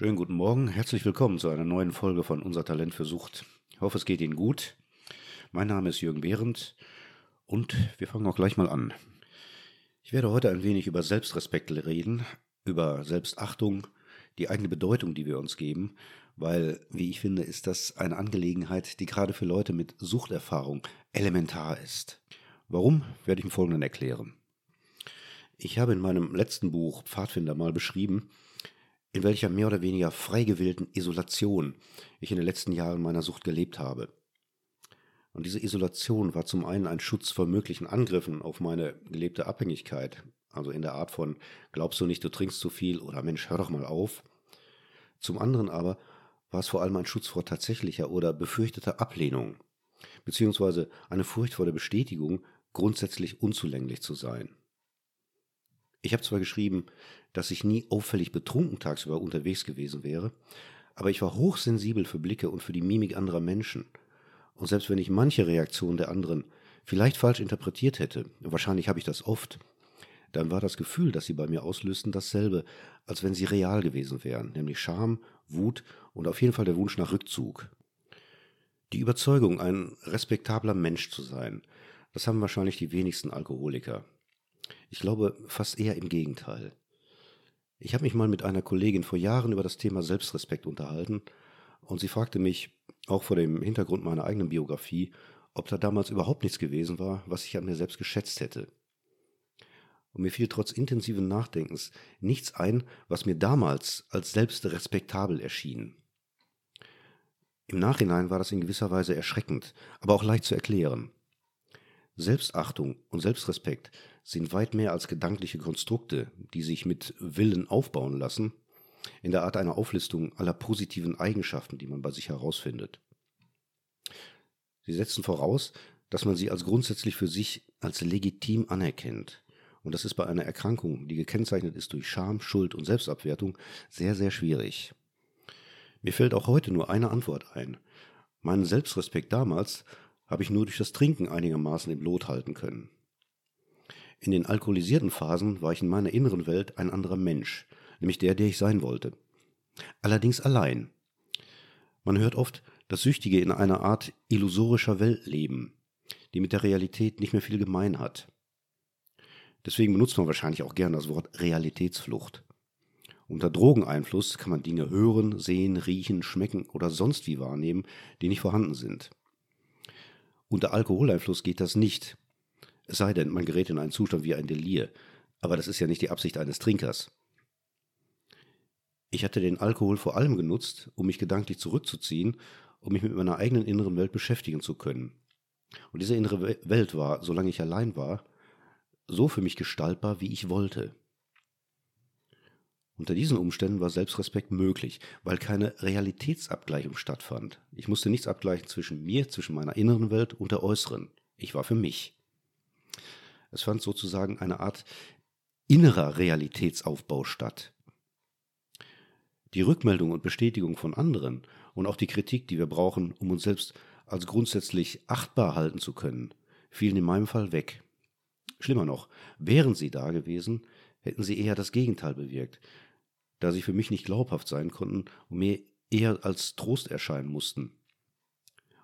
Schönen guten Morgen, herzlich willkommen zu einer neuen Folge von Unser Talent für Sucht. Ich hoffe, es geht Ihnen gut. Mein Name ist Jürgen Behrendt und wir fangen auch gleich mal an. Ich werde heute ein wenig über Selbstrespekt reden, über Selbstachtung, die eigene Bedeutung, die wir uns geben, weil, wie ich finde, ist das eine Angelegenheit, die gerade für Leute mit Suchterfahrung elementar ist. Warum, werde ich im Folgenden erklären. Ich habe in meinem letzten Buch Pfadfinder mal beschrieben, in welcher mehr oder weniger frei gewählten Isolation ich in den letzten Jahren meiner Sucht gelebt habe. Und diese Isolation war zum einen ein Schutz vor möglichen Angriffen auf meine gelebte Abhängigkeit, also in der Art von glaubst du nicht, du trinkst zu viel oder Mensch, hör doch mal auf. Zum anderen aber war es vor allem ein Schutz vor tatsächlicher oder befürchteter Ablehnung, beziehungsweise eine Furcht vor der Bestätigung, grundsätzlich unzulänglich zu sein. Ich habe zwar geschrieben, dass ich nie auffällig betrunken tagsüber unterwegs gewesen wäre, aber ich war hochsensibel für Blicke und für die Mimik anderer Menschen. Und selbst wenn ich manche Reaktionen der anderen vielleicht falsch interpretiert hätte, wahrscheinlich habe ich das oft, dann war das Gefühl, das sie bei mir auslösten, dasselbe, als wenn sie real gewesen wären, nämlich Scham, Wut und auf jeden Fall der Wunsch nach Rückzug. Die Überzeugung, ein respektabler Mensch zu sein, das haben wahrscheinlich die wenigsten Alkoholiker. Ich glaube fast eher im Gegenteil. Ich habe mich mal mit einer Kollegin vor Jahren über das Thema Selbstrespekt unterhalten und sie fragte mich, auch vor dem Hintergrund meiner eigenen Biografie, ob da damals überhaupt nichts gewesen war, was ich an mir selbst geschätzt hätte. Und mir fiel trotz intensiven Nachdenkens nichts ein, was mir damals als selbst respektabel erschien. Im Nachhinein war das in gewisser Weise erschreckend, aber auch leicht zu erklären. Selbstachtung und Selbstrespekt sind weit mehr als gedankliche Konstrukte, die sich mit Willen aufbauen lassen, in der Art einer Auflistung aller positiven Eigenschaften, die man bei sich herausfindet. Sie setzen voraus, dass man sie als grundsätzlich für sich als legitim anerkennt. Und das ist bei einer Erkrankung, die gekennzeichnet ist durch Scham, Schuld und Selbstabwertung, sehr, sehr schwierig. Mir fällt auch heute nur eine Antwort ein. Meinen Selbstrespekt damals habe ich nur durch das Trinken einigermaßen im Lot halten können. In den alkoholisierten Phasen war ich in meiner inneren Welt ein anderer Mensch, nämlich der, der ich sein wollte. Allerdings allein. Man hört oft, dass Süchtige in einer Art illusorischer Welt leben, die mit der Realität nicht mehr viel gemein hat. Deswegen benutzt man wahrscheinlich auch gern das Wort Realitätsflucht. Unter Drogeneinfluss kann man Dinge hören, sehen, riechen, schmecken oder sonst wie wahrnehmen, die nicht vorhanden sind. Unter Alkoholeinfluss geht das nicht. Es sei denn, man gerät in einen Zustand wie ein Delir. Aber das ist ja nicht die Absicht eines Trinkers. Ich hatte den Alkohol vor allem genutzt, um mich gedanklich zurückzuziehen, um mich mit meiner eigenen inneren Welt beschäftigen zu können. Und diese innere Welt war, solange ich allein war, so für mich gestaltbar, wie ich wollte. Unter diesen Umständen war Selbstrespekt möglich, weil keine Realitätsabgleichung stattfand. Ich musste nichts abgleichen zwischen mir, zwischen meiner inneren Welt und der äußeren. Ich war für mich. Es fand sozusagen eine Art innerer Realitätsaufbau statt. Die Rückmeldung und Bestätigung von anderen und auch die Kritik, die wir brauchen, um uns selbst als grundsätzlich achtbar halten zu können, fielen in meinem Fall weg. Schlimmer noch, wären sie da gewesen, hätten sie eher das Gegenteil bewirkt, da sie für mich nicht glaubhaft sein konnten und mir eher als Trost erscheinen mussten.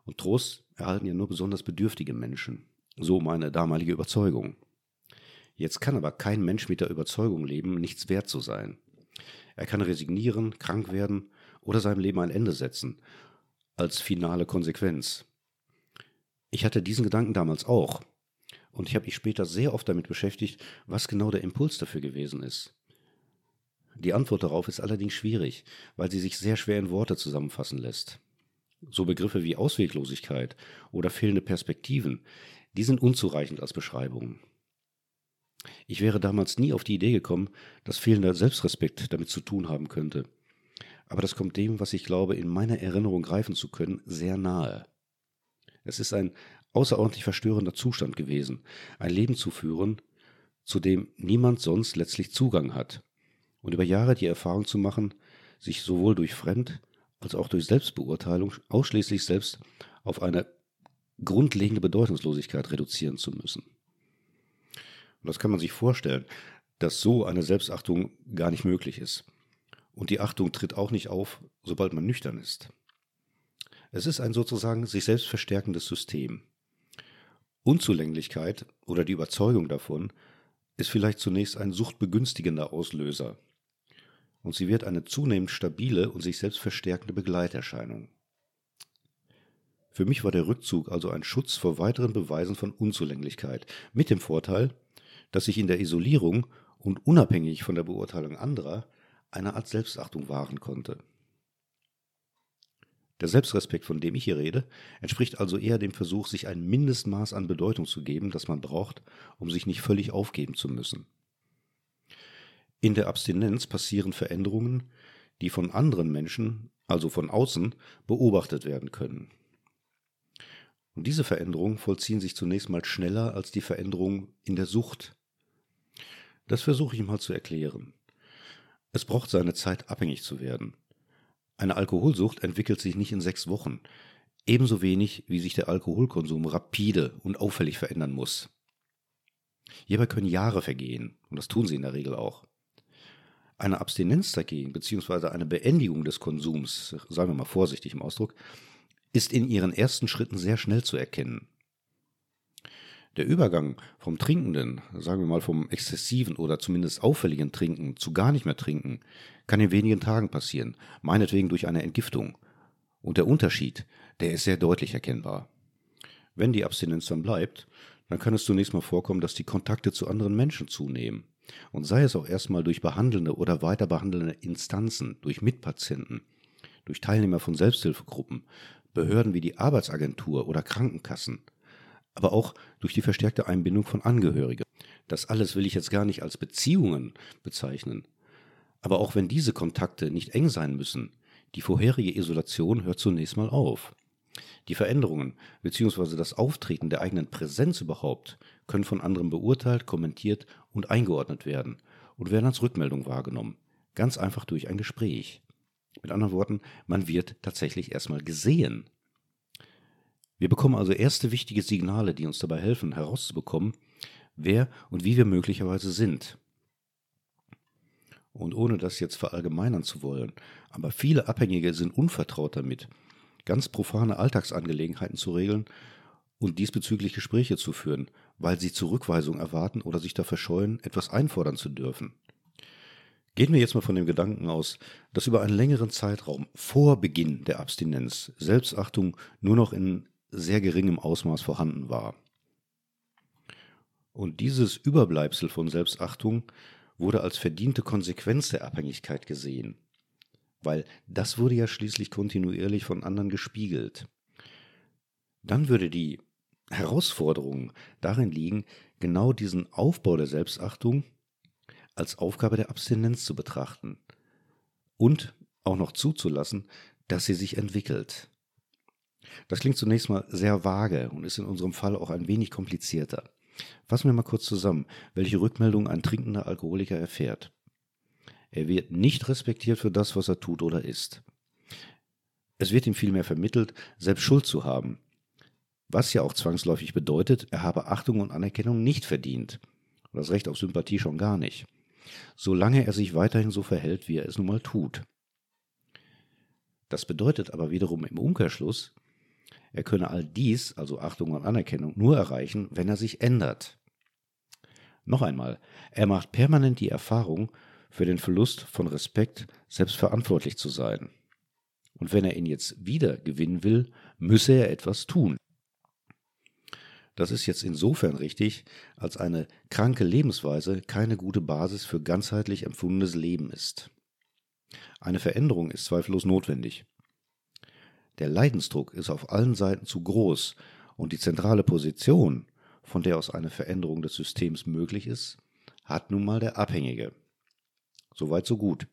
Und Trost erhalten ja nur besonders bedürftige Menschen. So meine damalige Überzeugung. Jetzt kann aber kein Mensch mit der Überzeugung leben, nichts wert zu sein. Er kann resignieren, krank werden oder seinem Leben ein Ende setzen, als finale Konsequenz. Ich hatte diesen Gedanken damals auch, und ich habe mich später sehr oft damit beschäftigt, was genau der Impuls dafür gewesen ist. Die Antwort darauf ist allerdings schwierig, weil sie sich sehr schwer in Worte zusammenfassen lässt. So Begriffe wie Ausweglosigkeit oder fehlende Perspektiven, die sind unzureichend als Beschreibungen. Ich wäre damals nie auf die Idee gekommen, dass fehlender Selbstrespekt damit zu tun haben könnte. Aber das kommt dem, was ich glaube, in meiner Erinnerung greifen zu können, sehr nahe. Es ist ein außerordentlich verstörender Zustand gewesen, ein Leben zu führen, zu dem niemand sonst letztlich Zugang hat und über Jahre die Erfahrung zu machen, sich sowohl durch Fremd- als auch durch Selbstbeurteilung ausschließlich selbst auf eine grundlegende Bedeutungslosigkeit reduzieren zu müssen. Und das kann man sich vorstellen, dass so eine Selbstachtung gar nicht möglich ist. Und die Achtung tritt auch nicht auf, sobald man nüchtern ist. Es ist ein sozusagen sich selbst verstärkendes System. Unzulänglichkeit oder die Überzeugung davon ist vielleicht zunächst ein suchtbegünstigender Auslöser. Und sie wird eine zunehmend stabile und sich selbst verstärkende Begleiterscheinung. Für mich war der Rückzug also ein Schutz vor weiteren Beweisen von Unzulänglichkeit, mit dem Vorteil, dass ich in der Isolierung und unabhängig von der Beurteilung anderer eine Art Selbstachtung wahren konnte. Der Selbstrespekt, von dem ich hier rede, entspricht also eher dem Versuch, sich ein Mindestmaß an Bedeutung zu geben, das man braucht, um sich nicht völlig aufgeben zu müssen. In der Abstinenz passieren Veränderungen, die von anderen Menschen, also von außen, beobachtet werden können. Und diese Veränderungen vollziehen sich zunächst mal schneller als die Veränderungen in der Sucht. Das versuche ich mal zu erklären. Es braucht seine Zeit, abhängig zu werden. Eine Alkoholsucht entwickelt sich nicht in sechs Wochen, ebenso wenig wie sich der Alkoholkonsum rapide und auffällig verändern muss. Hierbei können Jahre vergehen, und das tun sie in der Regel auch. Eine Abstinenz dagegen, beziehungsweise eine Beendigung des Konsums, sagen wir mal vorsichtig im Ausdruck, ist in ihren ersten Schritten sehr schnell zu erkennen. Der Übergang vom Trinkenden, sagen wir mal vom exzessiven oder zumindest auffälligen Trinken zu gar nicht mehr trinken, kann in wenigen Tagen passieren, meinetwegen durch eine Entgiftung. Und der Unterschied, der ist sehr deutlich erkennbar. Wenn die Abstinenz dann bleibt, dann kann es zunächst mal vorkommen, dass die Kontakte zu anderen Menschen zunehmen. Und sei es auch erstmal durch behandelnde oder weiter behandelnde Instanzen, durch Mitpatienten, durch Teilnehmer von Selbsthilfegruppen, Behörden wie die Arbeitsagentur oder Krankenkassen, aber auch durch die verstärkte Einbindung von Angehörigen. Das alles will ich jetzt gar nicht als Beziehungen bezeichnen. Aber auch wenn diese Kontakte nicht eng sein müssen, die vorherige Isolation hört zunächst mal auf. Die Veränderungen bzw. das Auftreten der eigenen Präsenz überhaupt können von anderen beurteilt, kommentiert und eingeordnet werden und werden als Rückmeldung wahrgenommen. Ganz einfach durch ein Gespräch. Mit anderen Worten, man wird tatsächlich erstmal gesehen. Wir bekommen also erste wichtige Signale, die uns dabei helfen, herauszubekommen, wer und wie wir möglicherweise sind. Und ohne das jetzt verallgemeinern zu wollen, aber viele Abhängige sind unvertraut damit, ganz profane Alltagsangelegenheiten zu regeln und diesbezüglich Gespräche zu führen, weil sie Zurückweisung erwarten oder sich dafür scheuen, etwas einfordern zu dürfen. Gehen wir jetzt mal von dem Gedanken aus, dass über einen längeren Zeitraum vor Beginn der Abstinenz Selbstachtung nur noch in sehr geringem Ausmaß vorhanden war. Und dieses Überbleibsel von Selbstachtung wurde als verdiente Konsequenz der Abhängigkeit gesehen, weil das wurde ja schließlich kontinuierlich von anderen gespiegelt. Dann würde die Herausforderung darin liegen, genau diesen Aufbau der Selbstachtung als Aufgabe der Abstinenz zu betrachten und auch noch zuzulassen, dass sie sich entwickelt. Das klingt zunächst mal sehr vage und ist in unserem Fall auch ein wenig komplizierter. Fassen wir mal kurz zusammen, welche Rückmeldung ein trinkender Alkoholiker erfährt. Er wird nicht respektiert für das, was er tut oder ist. Es wird ihm vielmehr vermittelt, selbst Schuld zu haben, was ja auch zwangsläufig bedeutet, er habe Achtung und Anerkennung nicht verdient. Das Recht auf Sympathie schon gar nicht solange er sich weiterhin so verhält, wie er es nun mal tut. Das bedeutet aber wiederum im Umkehrschluss, er könne all dies, also Achtung und Anerkennung, nur erreichen, wenn er sich ändert. Noch einmal, er macht permanent die Erfahrung, für den Verlust von Respekt selbst verantwortlich zu sein. Und wenn er ihn jetzt wieder gewinnen will, müsse er etwas tun. Das ist jetzt insofern richtig, als eine kranke Lebensweise keine gute Basis für ganzheitlich empfundenes Leben ist. Eine Veränderung ist zweifellos notwendig. Der Leidensdruck ist auf allen Seiten zu groß und die zentrale Position, von der aus eine Veränderung des Systems möglich ist, hat nun mal der Abhängige. Soweit so gut.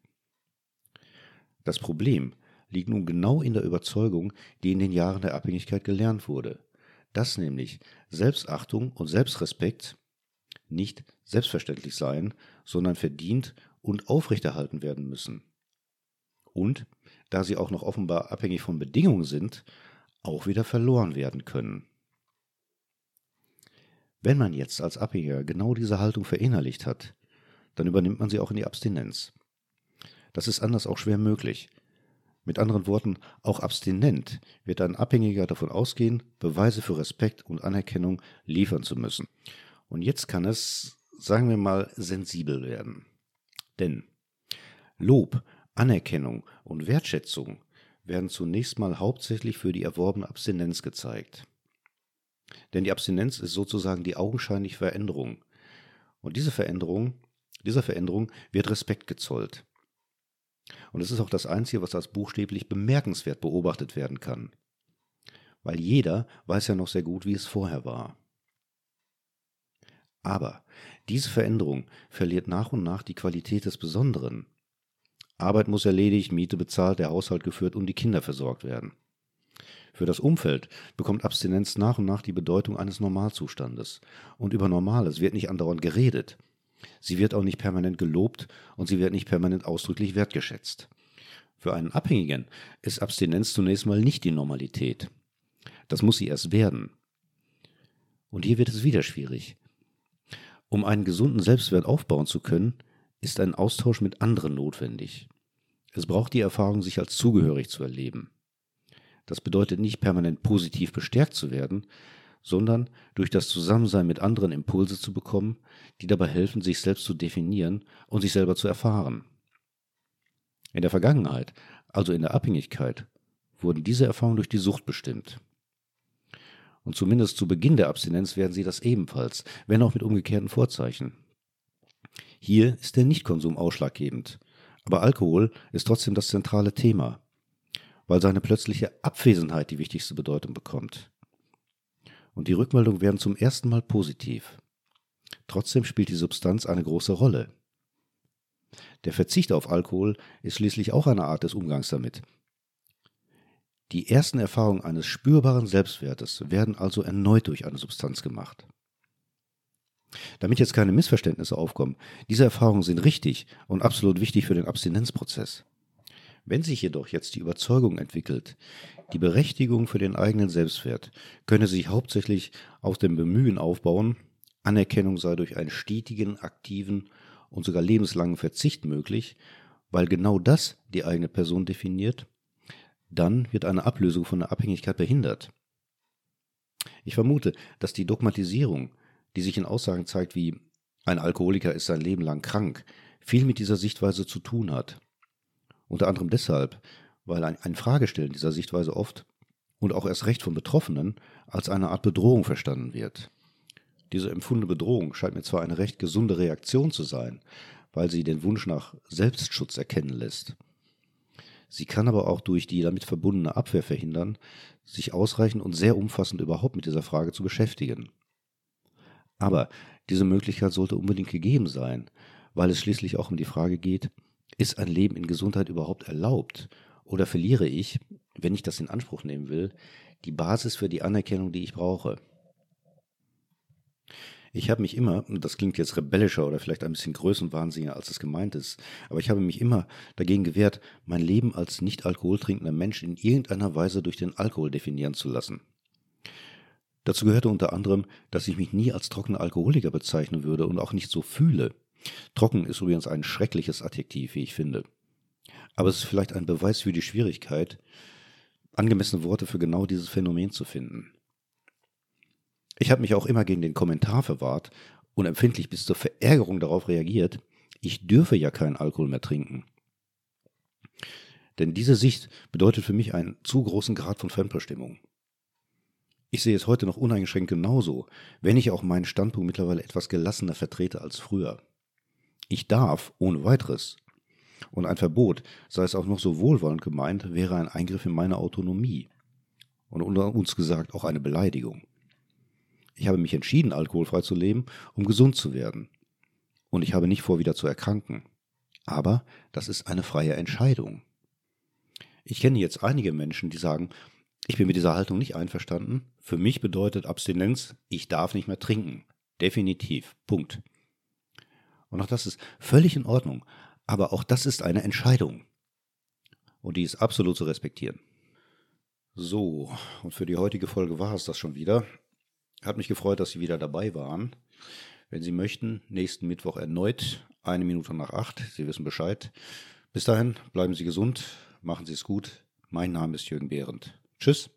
Das Problem liegt nun genau in der Überzeugung, die in den Jahren der Abhängigkeit gelernt wurde – dass nämlich Selbstachtung und Selbstrespekt nicht selbstverständlich seien, sondern verdient und aufrechterhalten werden müssen. Und, da sie auch noch offenbar abhängig von Bedingungen sind, auch wieder verloren werden können. Wenn man jetzt als Abhängiger genau diese Haltung verinnerlicht hat, dann übernimmt man sie auch in die Abstinenz. das ist anders auch schwer möglich. Mit anderen Worten, auch abstinent wird ein Abhängiger davon ausgehen, Beweise für Respekt und Anerkennung liefern zu müssen. Und jetzt kann es, sagen wir mal, sensibel werden. Denn Lob, Anerkennung und Wertschätzung werden zunächst mal hauptsächlich für die erworbene Abstinenz gezeigt. Denn die Abstinenz ist sozusagen die augenscheinliche Veränderung. Und diese Veränderung, dieser Veränderung wird Respekt gezollt. Und es ist auch das Einzige, was als buchstäblich bemerkenswert beobachtet werden kann. Weil jeder weiß ja noch sehr gut, wie es vorher war. Aber diese Veränderung verliert nach und nach die Qualität des Besonderen. Arbeit muss erledigt, Miete bezahlt, der Haushalt geführt und die Kinder versorgt werden. Für das Umfeld bekommt Abstinenz nach und nach die Bedeutung eines Normalzustandes. Und über Normales wird nicht andauernd geredet. Sie wird auch nicht permanent gelobt und sie wird nicht permanent ausdrücklich wertgeschätzt. Für einen Abhängigen ist Abstinenz zunächst mal nicht die Normalität. Das muss sie erst werden. Und hier wird es wieder schwierig. Um einen gesunden Selbstwert aufbauen zu können, ist ein Austausch mit anderen notwendig. Es braucht die Erfahrung, sich als zugehörig zu erleben. Das bedeutet nicht permanent positiv bestärkt zu werden, sondern durch das Zusammensein mit anderen Impulse zu bekommen, die dabei helfen, sich selbst zu definieren und sich selber zu erfahren. In der Vergangenheit, also in der Abhängigkeit, wurden diese Erfahrungen durch die Sucht bestimmt. Und zumindest zu Beginn der Abstinenz werden sie das ebenfalls, wenn auch mit umgekehrten Vorzeichen. Hier ist der Nichtkonsum ausschlaggebend, aber Alkohol ist trotzdem das zentrale Thema, weil seine plötzliche Abwesenheit die wichtigste Bedeutung bekommt. Und die Rückmeldungen werden zum ersten Mal positiv. Trotzdem spielt die Substanz eine große Rolle. Der Verzicht auf Alkohol ist schließlich auch eine Art des Umgangs damit. Die ersten Erfahrungen eines spürbaren Selbstwertes werden also erneut durch eine Substanz gemacht. Damit jetzt keine Missverständnisse aufkommen, diese Erfahrungen sind richtig und absolut wichtig für den Abstinenzprozess. Wenn sich jedoch jetzt die Überzeugung entwickelt, die Berechtigung für den eigenen Selbstwert könne sich hauptsächlich aus dem Bemühen aufbauen, Anerkennung sei durch einen stetigen, aktiven und sogar lebenslangen Verzicht möglich, weil genau das die eigene Person definiert, dann wird eine Ablösung von der Abhängigkeit behindert. Ich vermute, dass die Dogmatisierung, die sich in Aussagen zeigt wie ein Alkoholiker ist sein Leben lang krank, viel mit dieser Sichtweise zu tun hat. Unter anderem deshalb, weil ein, ein Fragestellen dieser Sichtweise oft und auch erst recht von Betroffenen als eine Art Bedrohung verstanden wird. Diese empfundene Bedrohung scheint mir zwar eine recht gesunde Reaktion zu sein, weil sie den Wunsch nach Selbstschutz erkennen lässt. Sie kann aber auch durch die damit verbundene Abwehr verhindern, sich ausreichend und sehr umfassend überhaupt mit dieser Frage zu beschäftigen. Aber diese Möglichkeit sollte unbedingt gegeben sein, weil es schließlich auch um die Frage geht, ist ein Leben in Gesundheit überhaupt erlaubt? Oder verliere ich, wenn ich das in Anspruch nehmen will, die Basis für die Anerkennung, die ich brauche? Ich habe mich immer, das klingt jetzt rebellischer oder vielleicht ein bisschen größenwahnsinniger, als es gemeint ist, aber ich habe mich immer dagegen gewehrt, mein Leben als nicht alkoholtrinkender Mensch in irgendeiner Weise durch den Alkohol definieren zu lassen. Dazu gehörte unter anderem, dass ich mich nie als trockener Alkoholiker bezeichnen würde und auch nicht so fühle. Trocken ist übrigens ein schreckliches Adjektiv, wie ich finde. Aber es ist vielleicht ein Beweis für die Schwierigkeit, angemessene Worte für genau dieses Phänomen zu finden. Ich habe mich auch immer gegen den Kommentar verwahrt und empfindlich bis zur Verärgerung darauf reagiert, ich dürfe ja keinen Alkohol mehr trinken. Denn diese Sicht bedeutet für mich einen zu großen Grad von Fremdbestimmung. Ich sehe es heute noch uneingeschränkt genauso, wenn ich auch meinen Standpunkt mittlerweile etwas gelassener vertrete als früher. Ich darf ohne weiteres. Und ein Verbot, sei es auch noch so wohlwollend gemeint, wäre ein Eingriff in meine Autonomie. Und unter uns gesagt auch eine Beleidigung. Ich habe mich entschieden, alkoholfrei zu leben, um gesund zu werden. Und ich habe nicht vor, wieder zu erkranken. Aber das ist eine freie Entscheidung. Ich kenne jetzt einige Menschen, die sagen, ich bin mit dieser Haltung nicht einverstanden. Für mich bedeutet Abstinenz, ich darf nicht mehr trinken. Definitiv. Punkt. Und auch das ist völlig in Ordnung. Aber auch das ist eine Entscheidung. Und die ist absolut zu respektieren. So, und für die heutige Folge war es das schon wieder. Hat mich gefreut, dass Sie wieder dabei waren. Wenn Sie möchten, nächsten Mittwoch erneut, eine Minute nach acht. Sie wissen Bescheid. Bis dahin, bleiben Sie gesund, machen Sie es gut. Mein Name ist Jürgen Behrendt. Tschüss.